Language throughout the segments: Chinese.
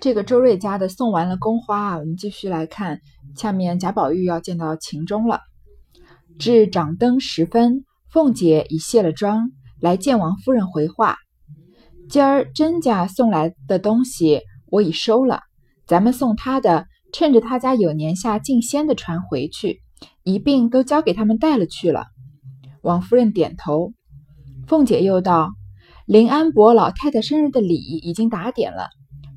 这个周瑞家的送完了宫花啊，我们继续来看下面贾宝玉要见到秦钟了。至掌灯时分，凤姐已卸了妆，来见王夫人回话：今儿甄家送来的东西我已收了，咱们送他的，趁着他家有年下进仙的船回去，一并都交给他们带了去了。王夫人点头。凤姐又道：林安伯老太太生日的礼已经打点了。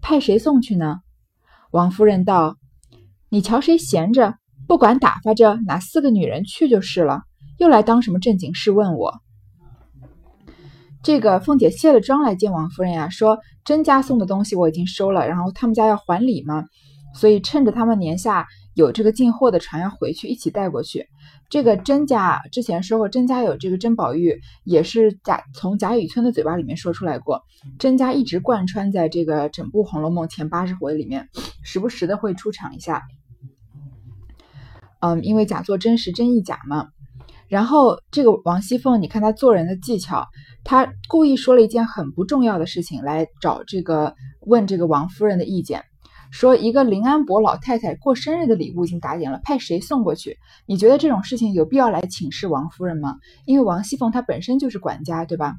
派谁送去呢？王夫人道：“你瞧谁闲着，不管打发着哪四个女人去就是了。又来当什么正经事问我？”这个凤姐卸了妆来见王夫人呀，说甄家送的东西我已经收了，然后他们家要还礼嘛，所以趁着他们年下有这个进货的船要回去，一起带过去。这个甄家之前说过，甄家有这个甄宝玉，也是贾从贾雨村的嘴巴里面说出来过。甄家一直贯穿在这个整部《红楼梦》前八十回里面，时不时的会出场一下。嗯，因为假作真时真亦假嘛。然后这个王熙凤，你看她做人的技巧，她故意说了一件很不重要的事情来找这个问这个王夫人的意见。说一个林安伯老太太过生日的礼物已经打点了，派谁送过去？你觉得这种事情有必要来请示王夫人吗？因为王熙凤她本身就是管家，对吧？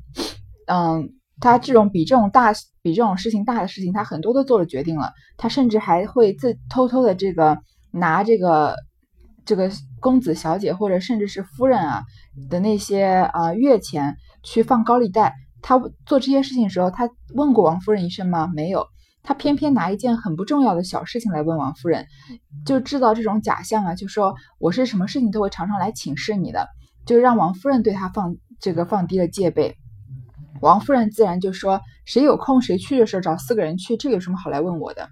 嗯，她这种比这种大比这种事情大的事情，她很多都做了决定了，她甚至还会自偷偷的这个拿这个这个公子小姐或者甚至是夫人啊的那些啊月钱去放高利贷。她做这些事情的时候，她问过王夫人一声吗？没有。他偏偏拿一件很不重要的小事情来问王夫人，就制造这种假象啊，就说我是什么事情都会常常来请示你的，就让王夫人对他放这个放低了戒备。王夫人自然就说谁有空谁去的时候找四个人去，这有什么好来问我的？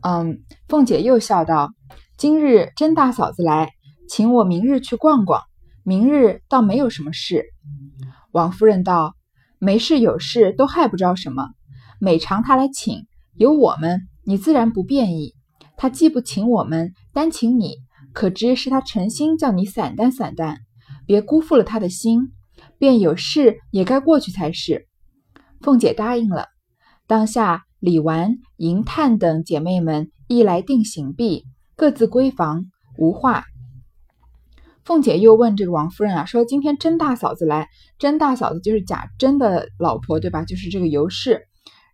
嗯，凤姐又笑道：“今日甄大嫂子来，请我明日去逛逛，明日倒没有什么事。”王夫人道：“没事有事都害不着什么。”每常他来请，有我们，你自然不便意。他既不请我们，单请你，可知是他诚心叫你散淡散淡，别辜负了他的心。便有事也该过去才是。凤姐答应了。当下李纨、银探等姐妹们一来定行毕，各自归房，无话。凤姐又问这个王夫人啊，说今天甄大嫂子来，甄大嫂子就是贾珍的老婆，对吧？就是这个尤氏。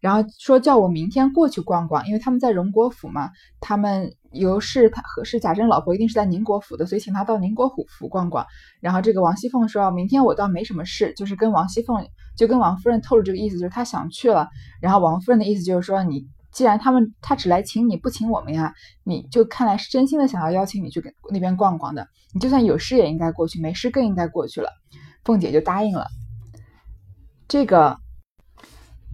然后说叫我明天过去逛逛，因为他们在荣国府嘛。他们尤氏他和是贾珍老婆，一定是在宁国府的，所以请他到宁国府府逛逛。然后这个王熙凤说，明天我倒没什么事，就是跟王熙凤就跟王夫人透露这个意思，就是她想去了。然后王夫人的意思就是说，你既然他们他只来请你不请我们呀，你就看来是真心的想要邀请你去跟那边逛逛的。你就算有事也应该过去，没事更应该过去了。凤姐就答应了。这个。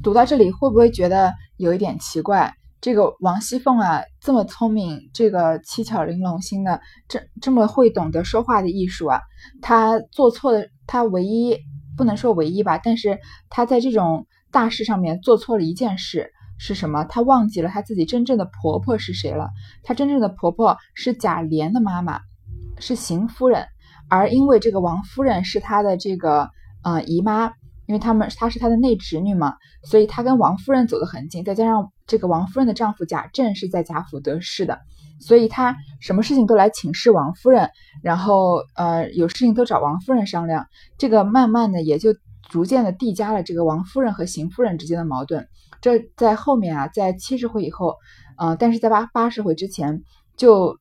读到这里会不会觉得有一点奇怪？这个王熙凤啊，这么聪明，这个七巧玲珑心的，这这么会懂得说话的艺术啊，她做错的，她唯一不能说唯一吧，但是她在这种大事上面做错了一件事是什么？她忘记了她自己真正的婆婆是谁了。她真正的婆婆是贾琏的妈妈，是邢夫人，而因为这个王夫人是她的这个呃姨妈。因为他们她是她的内侄女嘛，所以她跟王夫人走得很近，再加上这个王夫人的丈夫贾政是在贾府得势的，所以她什么事情都来请示王夫人，然后呃有事情都找王夫人商量，这个慢慢的也就逐渐的递加了这个王夫人和邢夫人之间的矛盾。这在后面啊，在七十回以后，呃，但是在八八十回之前就。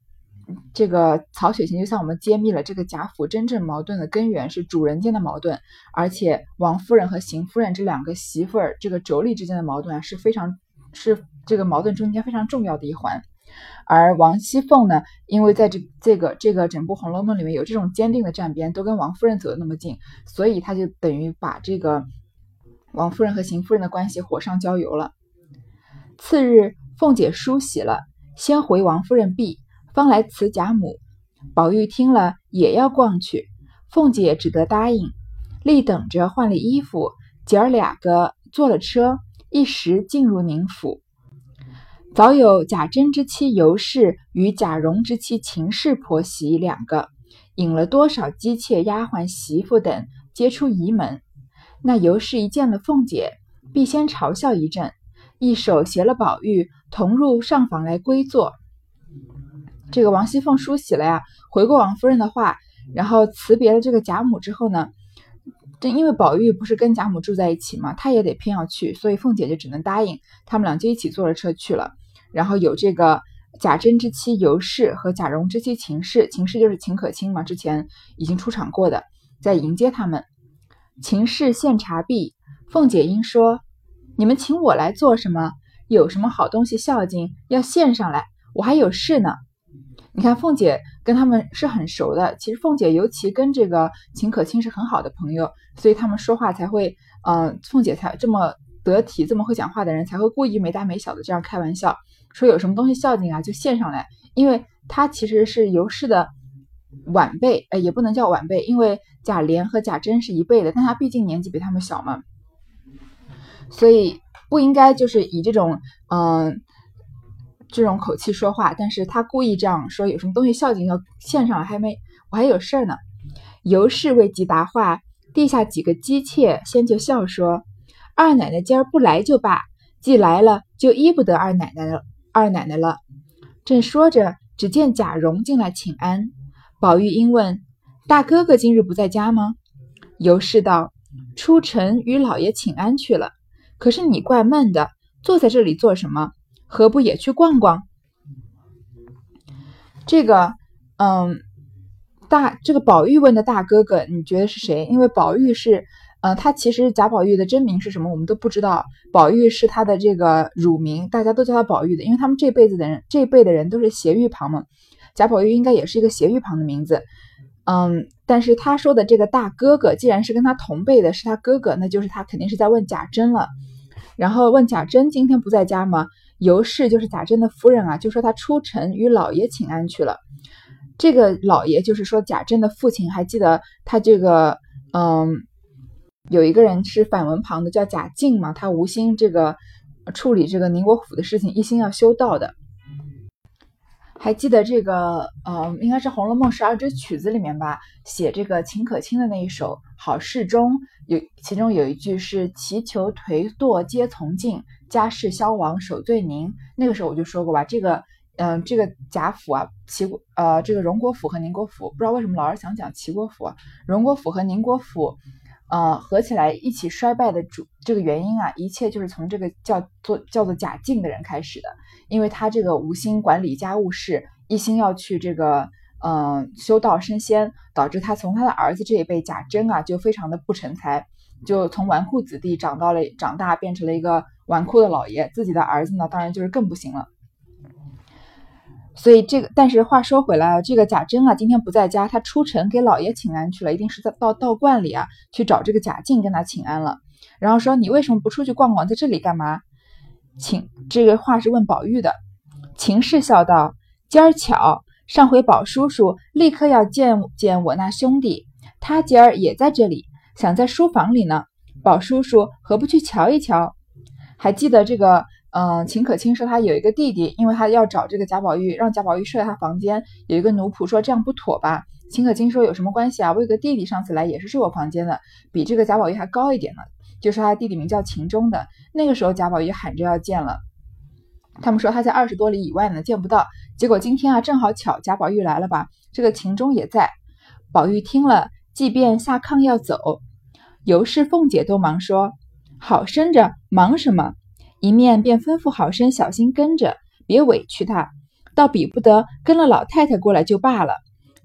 这个曹雪芹就向我们揭秘了这个贾府真正矛盾的根源是主人间的矛盾，而且王夫人和邢夫人这两个媳妇儿这个妯娌之间的矛盾啊是非常是这个矛盾中间非常重要的一环。而王熙凤呢，因为在这这个这个整部《红楼梦》里面有这种坚定的站边，都跟王夫人走的那么近，所以他就等于把这个王夫人和邢夫人的关系火上浇油了。次日，凤姐梳洗了，先回王夫人避。方来辞贾母，宝玉听了也要逛去，凤姐只得答应，立等着换了衣服，姐儿两个坐了车，一时进入宁府。早有贾珍之妻尤氏与贾蓉之妻秦氏婆媳两个，引了多少姬妾丫鬟媳妇等，皆出仪门。那尤氏一见了凤姐，必先嘲笑一阵，一手携了宝玉同入上房来归坐。这个王熙凤梳洗了呀，回过王夫人的话，然后辞别了这个贾母之后呢，正因为宝玉不是跟贾母住在一起嘛，他也得偏要去，所以凤姐就只能答应，他们俩就一起坐着车去了。然后有这个贾珍之妻尤氏和贾蓉之妻秦氏，秦氏就是秦可卿嘛，之前已经出场过的，在迎接他们。秦氏献茶毕，凤姐因说：“你们请我来做什么？有什么好东西孝敬要献上来？我还有事呢。”你看，凤姐跟他们是很熟的。其实凤姐尤其跟这个秦可卿是很好的朋友，所以他们说话才会，嗯，凤姐才这么得体，这么会讲话的人才会故意没大没小的这样开玩笑，说有什么东西孝敬啊就献上来。因为她其实是尤氏的晚辈，哎，也不能叫晚辈，因为贾琏和贾珍是一辈的，但她毕竟年纪比他们小嘛，所以不应该就是以这种，嗯。这种口气说话，但是他故意这样说，有什么东西孝敬要献上来，还没我还有事儿呢。尤氏未及答话，地下几个姬妾先就笑说：“二奶奶今儿不来就罢，既来了就依不得二奶奶了。二奶奶了。”正说着，只见贾蓉进来请安。宝玉因问：“大哥哥今日不在家吗？”尤氏道：“出城与老爷请安去了。可是你怪闷的，坐在这里做什么？”何不也去逛逛？这个，嗯，大这个宝玉问的大哥哥，你觉得是谁？因为宝玉是，呃，他其实贾宝玉的真名是什么，我们都不知道。宝玉是他的这个乳名，大家都叫他宝玉的，因为他们这辈子的人，这辈的人都是斜玉旁嘛。贾宝玉应该也是一个斜玉旁的名字，嗯，但是他说的这个大哥哥，既然是跟他同辈的，是他哥哥，那就是他肯定是在问贾珍了。然后问贾珍今天不在家吗？尤氏就是贾珍的夫人啊，就说她出城与老爷请安去了。这个老爷就是说贾珍的父亲，还记得他这个嗯，有一个人是反文旁的，叫贾敬嘛，他无心这个处理这个宁国府的事情，一心要修道的。还记得这个呃，应该是《红楼梦》十二支曲子里面吧，写这个秦可卿的那一首《好事中》，有其中有一句是“祈求颓堕皆从尽”。家世消亡守罪宁，那个时候我就说过吧，这个，嗯，这个贾府啊，齐国，呃，这个荣国府和宁国府，不知道为什么老是想讲齐国府，荣国府和宁国府，呃，合起来一起衰败的主这个原因啊，一切就是从这个叫做叫做贾敬的人开始的，因为他这个无心管理家务事，一心要去这个，嗯，修道升仙，导致他从他的儿子这一辈贾珍啊，就非常的不成才。就从纨绔子弟长到了长大，变成了一个纨绔的老爷。自己的儿子呢，当然就是更不行了。所以这个，但是话说回来啊，这个贾珍啊，今天不在家，他出城给老爷请安去了，一定是在到道观里啊去找这个贾静跟他请安了。然后说你为什么不出去逛逛，在这里干嘛？请这个话是问宝玉的。秦氏笑道：“今儿巧，上回宝叔叔立刻要见见我那兄弟，他今儿也在这里。”想在书房里呢，宝叔叔何不去瞧一瞧？还记得这个，嗯，秦可卿说他有一个弟弟，因为他要找这个贾宝玉，让贾宝玉睡他房间。有一个奴仆说这样不妥吧？秦可卿说有什么关系啊？我有个弟弟上次来也是睡我房间的，比这个贾宝玉还高一点呢。就说他弟弟名叫秦钟的。那个时候贾宝玉喊着要见了，他们说他在二十多里以外呢，见不到。结果今天啊，正好巧贾宝玉来了吧？这个秦钟也在。宝玉听了，即便下炕要走。尤氏、凤姐都忙说：“好生着，忙什么？”一面便吩咐好生小心跟着，别委屈他。倒比不得跟了老太太过来就罢了。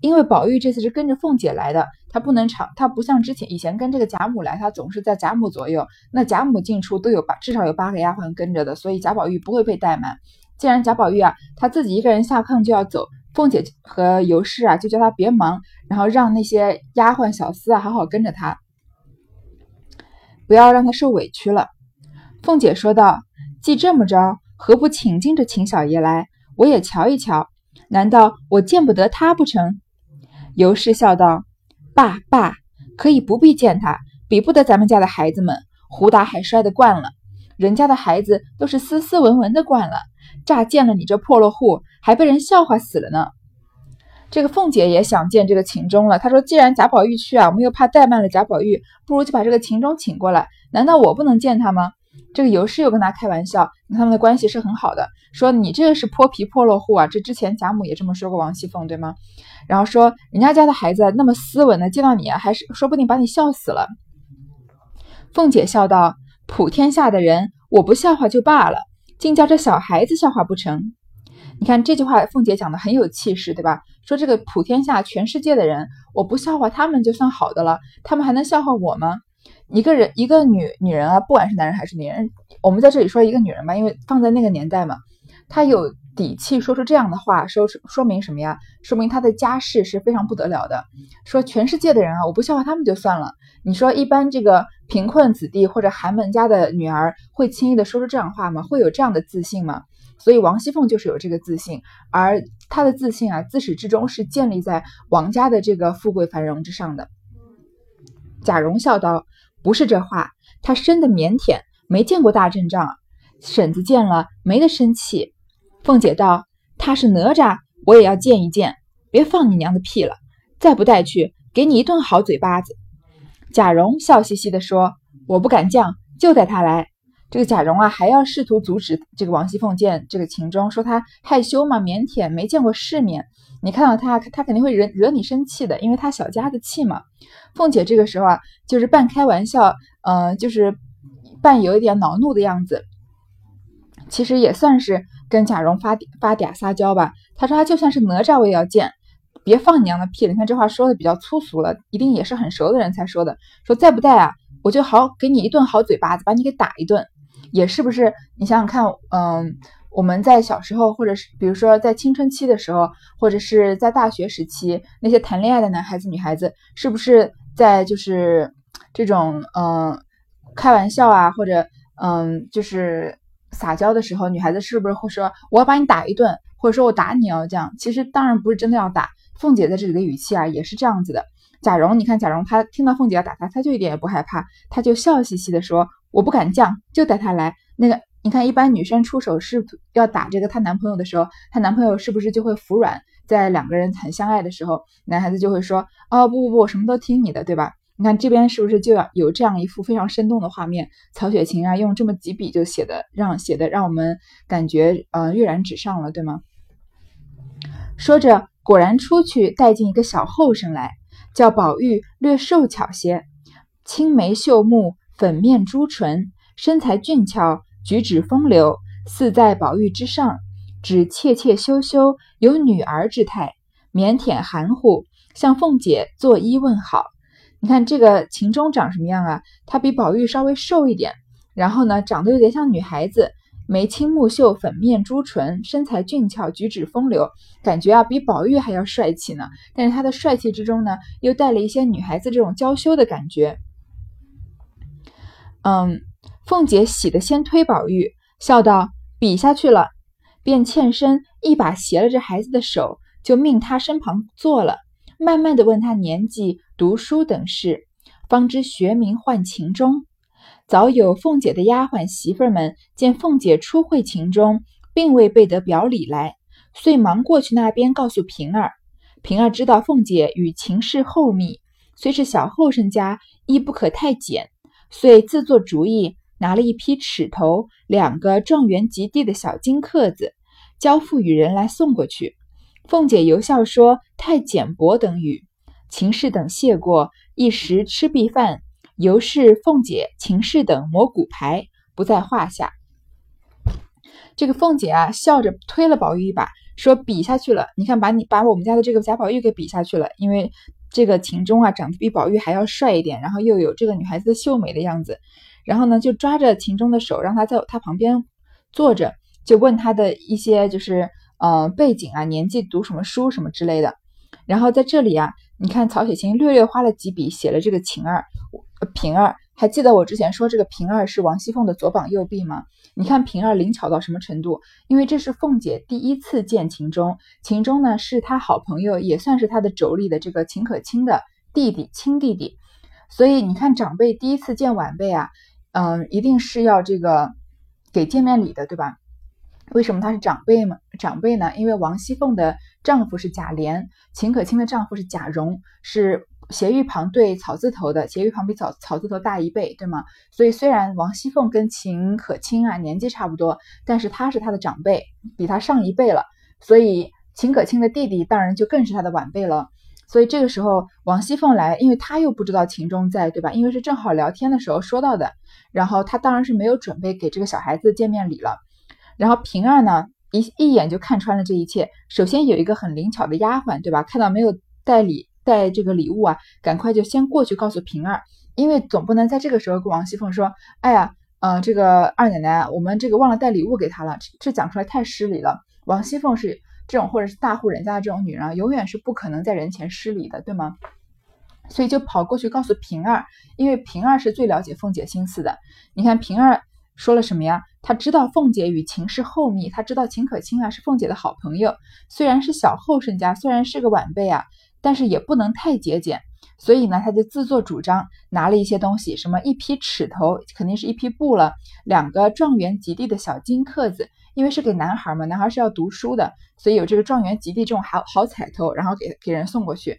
因为宝玉这次是跟着凤姐来的，他不能长，他不像之前以前跟这个贾母来，他总是在贾母左右。那贾母进出都有八，至少有八个丫鬟跟着的，所以贾宝玉不会被怠慢。既然贾宝玉啊，他自己一个人下炕就要走，凤姐和尤氏啊就叫他别忙，然后让那些丫鬟小厮啊好好跟着他。不要让他受委屈了，凤姐说道：“既这么着，何不请进这秦小爷来，我也瞧一瞧？难道我见不得他不成？”尤氏笑道：“爸爸可以不必见他，比不得咱们家的孩子们，胡打海摔的惯了。人家的孩子都是斯斯文文的惯了，乍见了你这破落户，还被人笑话死了呢。”这个凤姐也想见这个秦钟了。她说：“既然贾宝玉去啊，我们又怕怠慢了贾宝玉，不如就把这个秦钟请过来。难道我不能见他吗？”这个尤氏又跟他开玩笑：“他们的关系是很好的。说你这个是泼皮破落户啊，这之前贾母也这么说过王熙凤，对吗？然后说人家家的孩子那么斯文的，见到你还是说不定把你笑死了。凤姐笑道：“普天下的人，我不笑话就罢了，竟叫这小孩子笑话不成？”你看这句话，凤姐讲的很有气势，对吧？说这个普天下全世界的人，我不笑话他们就算好的了，他们还能笑话我吗？一个人，一个女女人啊，不管是男人还是女人，我们在这里说一个女人吧，因为放在那个年代嘛，她有底气说出这样的话，说说明什么呀？说明她的家世是非常不得了的。说全世界的人啊，我不笑话他们就算了。你说一般这个贫困子弟或者寒门家的女儿会轻易的说出这样话吗？会有这样的自信吗？所以王熙凤就是有这个自信，而她的自信啊，自始至终是建立在王家的这个富贵繁荣之上的。贾蓉笑道。不是这话，他生的腼腆，没见过大阵仗。婶子见了没得生气。凤姐道：“他是哪吒，我也要见一见。别放你娘的屁了，再不带去，给你一顿好嘴巴子。”贾蓉笑嘻嘻地说：“我不敢犟，就带他来。”这个贾蓉啊，还要试图阻止这个王熙凤见这个秦钟，说他害羞嘛，腼腆，没见过世面。你看到他，他肯定会惹惹你生气的，因为他小家子气嘛。凤姐这个时候啊，就是半开玩笑，嗯，就是半有一点恼怒的样子。其实也算是跟贾蓉发发嗲撒娇吧。她说：“他就算是哪吒，我也要见，别放你娘的屁了。”你看这话说的比较粗俗了，一定也是很熟的人才说的。说再不带啊，我就好给你一顿好嘴巴子，把你给打一顿。也是不是？你想想看，嗯。我们在小时候，或者是比如说在青春期的时候，或者是在大学时期，那些谈恋爱的男孩子、女孩子，是不是在就是这种嗯开玩笑啊，或者嗯就是撒娇的时候，女孩子是不是会说我要把你打一顿，或者说我打你哦这样？其实当然不是真的要打。凤姐在这里的语气啊，也是这样子的。贾蓉，你看贾蓉，她听到凤姐要打她，她就一点也不害怕，她就笑嘻嘻的说：“我不敢犟，就带她来。”那个。你看，一般女生出手是要打这个她男朋友的时候，她男朋友是不是就会服软？在两个人很相爱的时候，男孩子就会说：“哦，不不不，我什么都听你的，对吧？”你看这边是不是就要有这样一幅非常生动的画面？曹雪芹啊，用这么几笔就写的，让写的让我们感觉呃跃然纸上了，对吗？说着，果然出去带进一个小后生来，叫宝玉略瘦巧些，青眉秀目，粉面朱唇，身材俊俏。举止风流，似在宝玉之上，只怯怯羞羞，有女儿之态，腼腆含糊，向凤姐作揖问好。你看这个秦钟长什么样啊？他比宝玉稍微瘦一点，然后呢，长得有点像女孩子，眉清目秀，粉面朱唇，身材俊俏，举止风流，感觉啊比宝玉还要帅气呢。但是他的帅气之中呢，又带了一些女孩子这种娇羞的感觉。嗯。凤姐喜得先推宝玉，笑道：“比下去了。”便欠身一把携了这孩子的手，就命他身旁坐了，慢慢的问他年纪、读书等事，方知学名唤秦钟。早有凤姐的丫鬟媳妇们见凤姐初会秦钟，并未备得表里来，遂忙过去那边告诉平儿。平儿知道凤姐与秦氏厚密，虽是小后生家，亦不可太简，遂自作主意。拿了一批尺头，两个状元及第的小金刻子，交付与人来送过去。凤姐由笑说：“太简薄等语。”秦氏等谢过，一时吃毕饭，尤氏凤姐、秦氏等磨骨牌，不在话下。这个凤姐啊，笑着推了宝玉一把，说：“比下去了，你看，把你把我们家的这个贾宝玉给比下去了。因为这个秦钟啊，长得比宝玉还要帅一点，然后又有这个女孩子的秀美的样子。”然后呢，就抓着秦钟的手，让他在他旁边坐着，就问他的一些就是呃背景啊、年纪、读什么书什么之类的。然后在这里啊，你看曹雪芹略略花了几笔写了这个晴儿、平儿。还记得我之前说这个平儿是王熙凤的左膀右臂吗？你看平儿灵巧到什么程度？因为这是凤姐第一次见秦钟，秦钟呢是她好朋友，也算是她的妯娌的这个秦可卿的弟弟亲弟弟。所以你看长辈第一次见晚辈啊。嗯，一定是要这个给见面礼的，对吧？为什么他是长辈嘛？长辈呢？因为王熙凤的丈夫是贾琏，秦可卿的丈夫是贾蓉，是斜玉旁对草字头的，斜玉旁比草草字头大一倍，对吗？所以虽然王熙凤跟秦可卿啊年纪差不多，但是她是她的长辈，比她上一辈了，所以秦可卿的弟弟当然就更是她的晚辈了。所以这个时候王熙凤来，因为她又不知道秦钟在，对吧？因为是正好聊天的时候说到的，然后她当然是没有准备给这个小孩子见面礼了。然后平儿呢一一眼就看穿了这一切，首先有一个很灵巧的丫鬟，对吧？看到没有带礼。带这个礼物啊，赶快就先过去告诉平儿，因为总不能在这个时候跟王熙凤说：“哎呀，呃，这个二奶奶，我们这个忘了带礼物给她了。”这讲出来太失礼了。王熙凤是这种或者是大户人家的这种女人，永远是不可能在人前失礼的，对吗？所以就跑过去告诉平儿，因为平儿是最了解凤姐心思的。你看平儿说了什么呀？他知道凤姐与秦氏厚密，他知道秦可卿啊是凤姐的好朋友，虽然是小后生家，虽然是个晚辈啊。但是也不能太节俭，所以呢，他就自作主张拿了一些东西，什么一批尺头，肯定是一批布了，两个状元及第的小金刻子，因为是给男孩嘛，男孩是要读书的，所以有这个状元及第这种好好彩头，然后给给人送过去。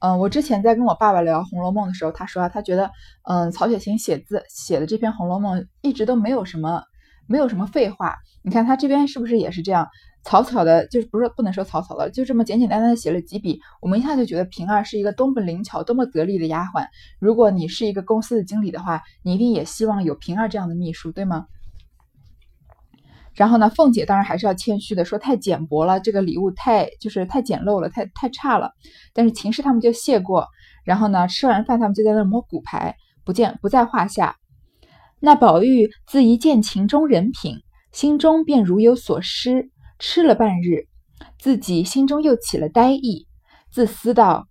嗯，我之前在跟我爸爸聊《红楼梦》的时候，他说他觉得，嗯，曹雪芹写字写的这篇《红楼梦》一直都没有什么没有什么废话，你看他这边是不是也是这样？草草的，就是不是不能说草草的，就这么简简单单的写了几笔，我们一下就觉得平儿是一个多么灵巧、多么得力的丫鬟。如果你是一个公司的经理的话，你一定也希望有平儿这样的秘书，对吗？然后呢，凤姐当然还是要谦虚的说，太简薄了，这个礼物太就是太简陋了，太太差了。但是秦氏他们就谢过，然后呢，吃完饭他们就在那摸骨牌，不见不在话下。那宝玉自一见秦钟人品，心中便如有所失。吃了半日，自己心中又起了呆意，自思道：“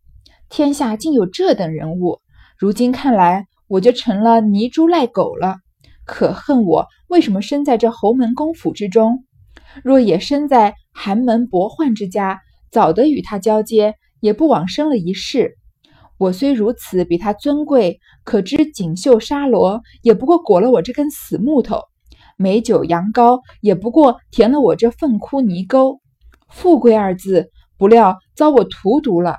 天下竟有这等人物，如今看来，我就成了泥猪赖狗了。可恨我为什么生在这侯门公府之中？若也生在寒门薄宦之家，早得与他交接，也不枉生了一世。我虽如此比他尊贵，可知锦绣纱罗，也不过裹了我这根死木头。”美酒羊羔也不过填了我这粪窟泥沟，富贵二字不料遭我荼毒了。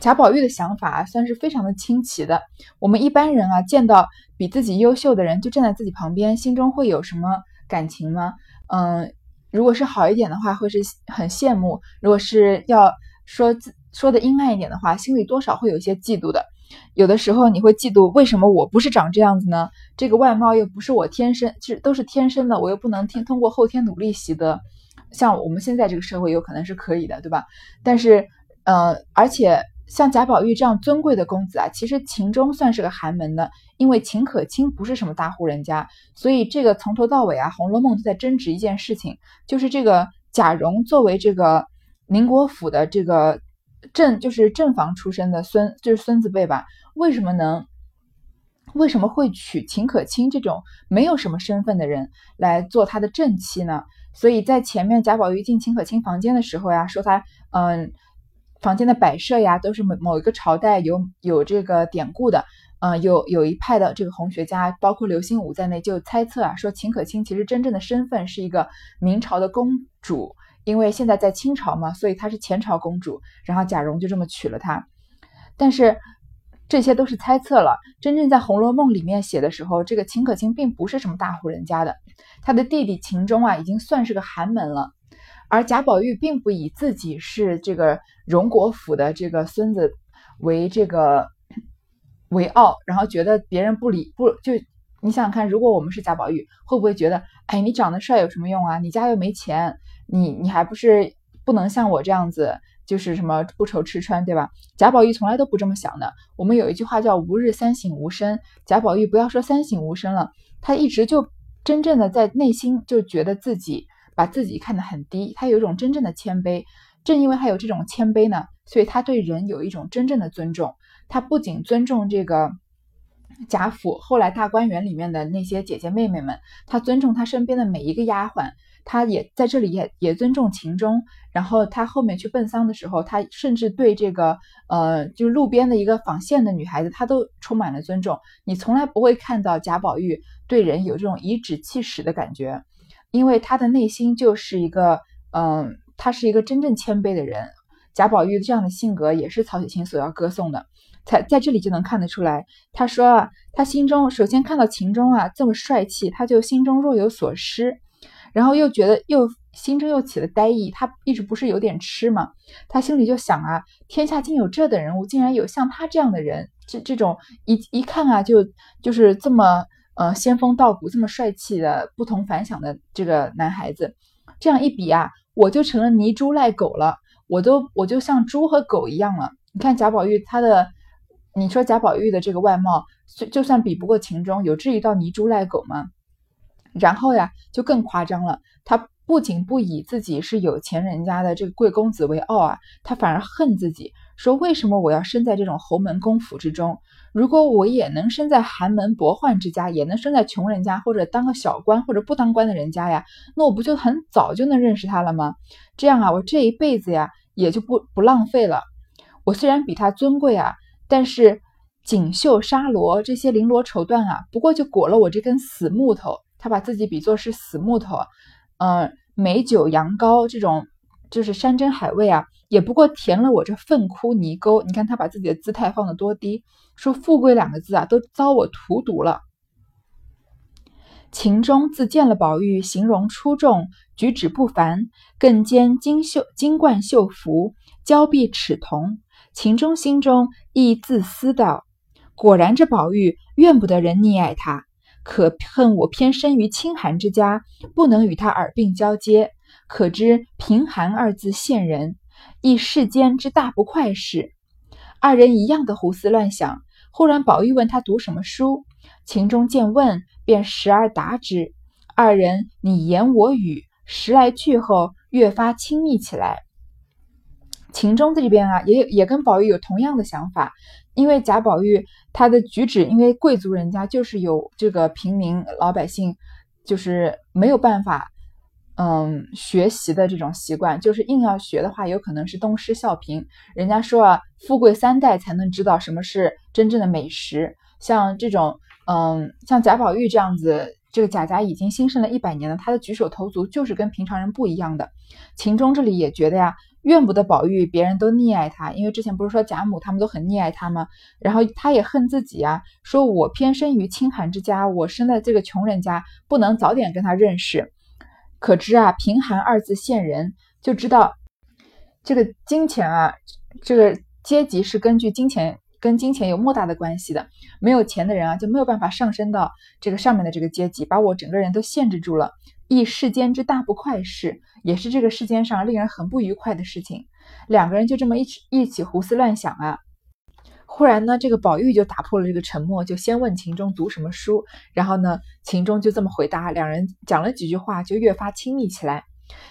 贾宝玉的想法算是非常的清奇的。我们一般人啊，见到比自己优秀的人就站在自己旁边，心中会有什么感情吗？嗯，如果是好一点的话，会是很羡慕；如果是要说说的阴暗一点的话，心里多少会有一些嫉妒的。有的时候你会嫉妒，为什么我不是长这样子呢？这个外貌又不是我天生，其实都是天生的，我又不能听通过后天努力习得。像我们现在这个社会有可能是可以的，对吧？但是，呃，而且像贾宝玉这样尊贵的公子啊，其实秦钟算是个寒门的，因为秦可卿不是什么大户人家，所以这个从头到尾啊，《红楼梦》都在争执一件事情，就是这个贾蓉作为这个宁国府的这个。正就是正房出身的孙，就是孙子辈吧？为什么能？为什么会娶秦可卿这种没有什么身份的人来做他的正妻呢？所以在前面贾宝玉进秦可卿房间的时候呀，说他嗯，房间的摆设呀都是某某一个朝代有有这个典故的，嗯，有有一派的这个红学家，包括刘心武在内，就猜测啊，说秦可卿其实真正的身份是一个明朝的公主。因为现在在清朝嘛，所以她是前朝公主，然后贾蓉就这么娶了她。但是这些都是猜测了。真正在《红楼梦》里面写的时候，这个秦可卿并不是什么大户人家的，他的弟弟秦钟啊，已经算是个寒门了。而贾宝玉并不以自己是这个荣国府的这个孙子为这个为傲，然后觉得别人不理不就。你想想看，如果我们是贾宝玉，会不会觉得，哎，你长得帅有什么用啊？你家又没钱，你你还不是不能像我这样子，就是什么不愁吃穿，对吧？贾宝玉从来都不这么想的。我们有一句话叫“吾日三省吾身”，贾宝玉不要说三省吾身了，他一直就真正的在内心就觉得自己把自己看得很低，他有一种真正的谦卑。正因为他有这种谦卑呢，所以他对人有一种真正的尊重。他不仅尊重这个。贾府后来大观园里面的那些姐姐妹妹们，他尊重他身边的每一个丫鬟，他也在这里也也尊重秦钟。然后他后面去奔丧的时候，他甚至对这个呃，就路边的一个纺线的女孩子，他都充满了尊重。你从来不会看到贾宝玉对人有这种颐指气使的感觉，因为他的内心就是一个嗯，他是一个真正谦卑的人。贾宝玉这样的性格也是曹雪芹所要歌颂的。才在这里就能看得出来，他说啊，他心中首先看到秦钟啊这么帅气，他就心中若有所失，然后又觉得又心中又起了呆意。他一直不是有点痴吗？他心里就想啊，天下竟有这等人物，竟然有像他这样的人，这这种一一看啊就就是这么呃仙风道骨、这么帅气的不同凡响的这个男孩子，这样一比啊，我就成了泥猪赖狗了，我都我就像猪和狗一样了。你看贾宝玉他的。你说贾宝玉的这个外貌，就算比不过秦钟，有至于到泥猪赖狗吗？然后呀，就更夸张了。他不仅不以自己是有钱人家的这个贵公子为傲啊，他反而恨自己，说为什么我要生在这种侯门公府之中？如果我也能生在寒门薄宦之家，也能生在穷人家，或者当个小官，或者不当官的人家呀，那我不就很早就能认识他了吗？这样啊，我这一辈子呀，也就不不浪费了。我虽然比他尊贵啊。但是锦绣纱罗这些绫罗绸缎啊，不过就裹了我这根死木头。他把自己比作是死木头，嗯，美酒羊羔这种就是山珍海味啊，也不过填了我这粪窟泥沟。你看他把自己的姿态放得多低，说富贵两个字啊，都遭我荼毒了。秦钟自见了宝玉形容出众，举止不凡，更兼金绣金冠绣服，交臂齿瞳。秦钟心中亦自私道：“果然这宝玉怨不得人溺爱他，可恨我偏生于清寒之家，不能与他耳鬓交接。可知贫寒二字现人，亦世间之大不快事。”二人一样的胡思乱想。忽然宝玉问他读什么书，秦钟见问，便时而答之。二人你言我语，十来句后，越发亲密起来。秦钟这边啊，也也跟宝玉有同样的想法，因为贾宝玉他的举止，因为贵族人家就是有这个平民老百姓就是没有办法，嗯，学习的这种习惯，就是硬要学的话，有可能是东施效颦。人家说啊，富贵三代才能知道什么是真正的美食。像这种，嗯，像贾宝玉这样子，这个贾家已经兴盛了一百年了，他的举手投足就是跟平常人不一样的。秦钟这里也觉得呀。怨不得宝玉，别人都溺爱他，因为之前不是说贾母他们都很溺爱他吗？然后他也恨自己啊，说我偏生于清寒之家，我生在这个穷人家，不能早点跟他认识。可知啊，贫寒二字现人，就知道这个金钱啊，这个阶级是根据金钱跟金钱有莫大的关系的。没有钱的人啊，就没有办法上升到这个上面的这个阶级，把我整个人都限制住了。亦世间之大不快事，也是这个世间上令人很不愉快的事情。两个人就这么一起一起胡思乱想啊。忽然呢，这个宝玉就打破了这个沉默，就先问秦钟读什么书。然后呢，秦钟就这么回答，两人讲了几句话，就越发亲密起来。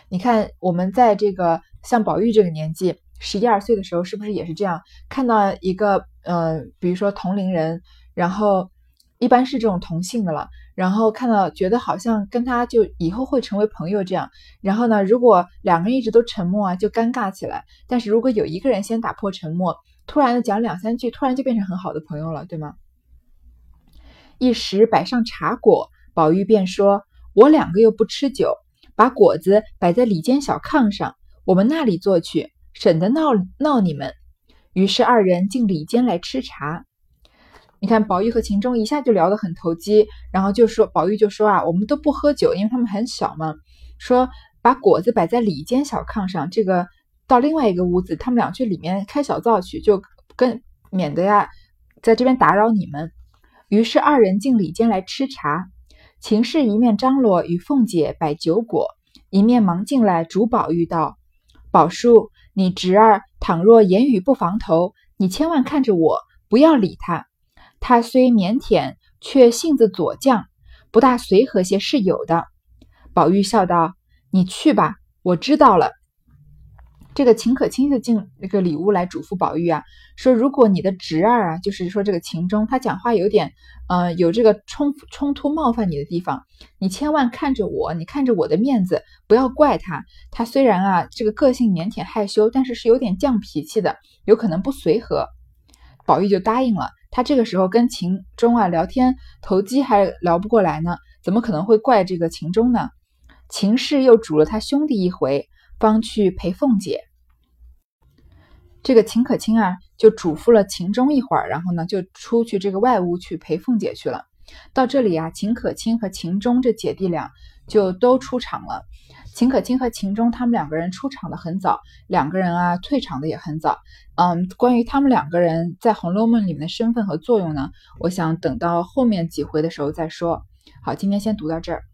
你看，我们在这个像宝玉这个年纪，十一二岁的时候，是不是也是这样？看到一个呃，比如说同龄人，然后一般是这种同性的了。然后看到觉得好像跟他就以后会成为朋友这样，然后呢，如果两个人一直都沉默啊，就尴尬起来。但是如果有一个人先打破沉默，突然的讲两三句，突然就变成很好的朋友了，对吗？一时摆上茶果，宝玉便说：“我两个又不吃酒，把果子摆在里间小炕上，我们那里坐去，省得闹闹你们。”于是二人进里间来吃茶。你看，宝玉和秦钟一下就聊得很投机，然后就说宝玉就说啊，我们都不喝酒，因为他们很小嘛。说把果子摆在里间小炕上，这个到另外一个屋子，他们俩去里面开小灶去，就跟免得呀，在这边打扰你们。于是二人进里间来吃茶，秦氏一面张罗与凤姐摆酒果，一面忙进来嘱宝玉道：“宝叔，你侄儿倘若言语不防头，你千万看着我，不要理他。”他虽腼腆，却性子左犟，不大随和些是有的。宝玉笑道：“你去吧，我知道了。”这个秦可卿就进那个里屋来嘱咐宝玉啊，说：“如果你的侄儿啊，就是说这个秦钟，他讲话有点，呃，有这个冲冲突冒犯你的地方，你千万看着我，你看着我的面子，不要怪他。他虽然啊，这个个性腼腆害羞，但是是有点犟脾气的，有可能不随和。”宝玉就答应了。他这个时候跟秦钟啊聊天投机还聊不过来呢，怎么可能会怪这个秦钟呢？秦氏又嘱了他兄弟一回，方去陪凤姐。这个秦可卿啊，就嘱咐了秦钟一会儿，然后呢，就出去这个外屋去陪凤姐去了。到这里啊，秦可卿和秦钟这姐弟俩就都出场了。秦可卿和秦钟他们两个人出场的很早，两个人啊退场的也很早。嗯，关于他们两个人在《红楼梦》里面的身份和作用呢，我想等到后面几回的时候再说。好，今天先读到这儿。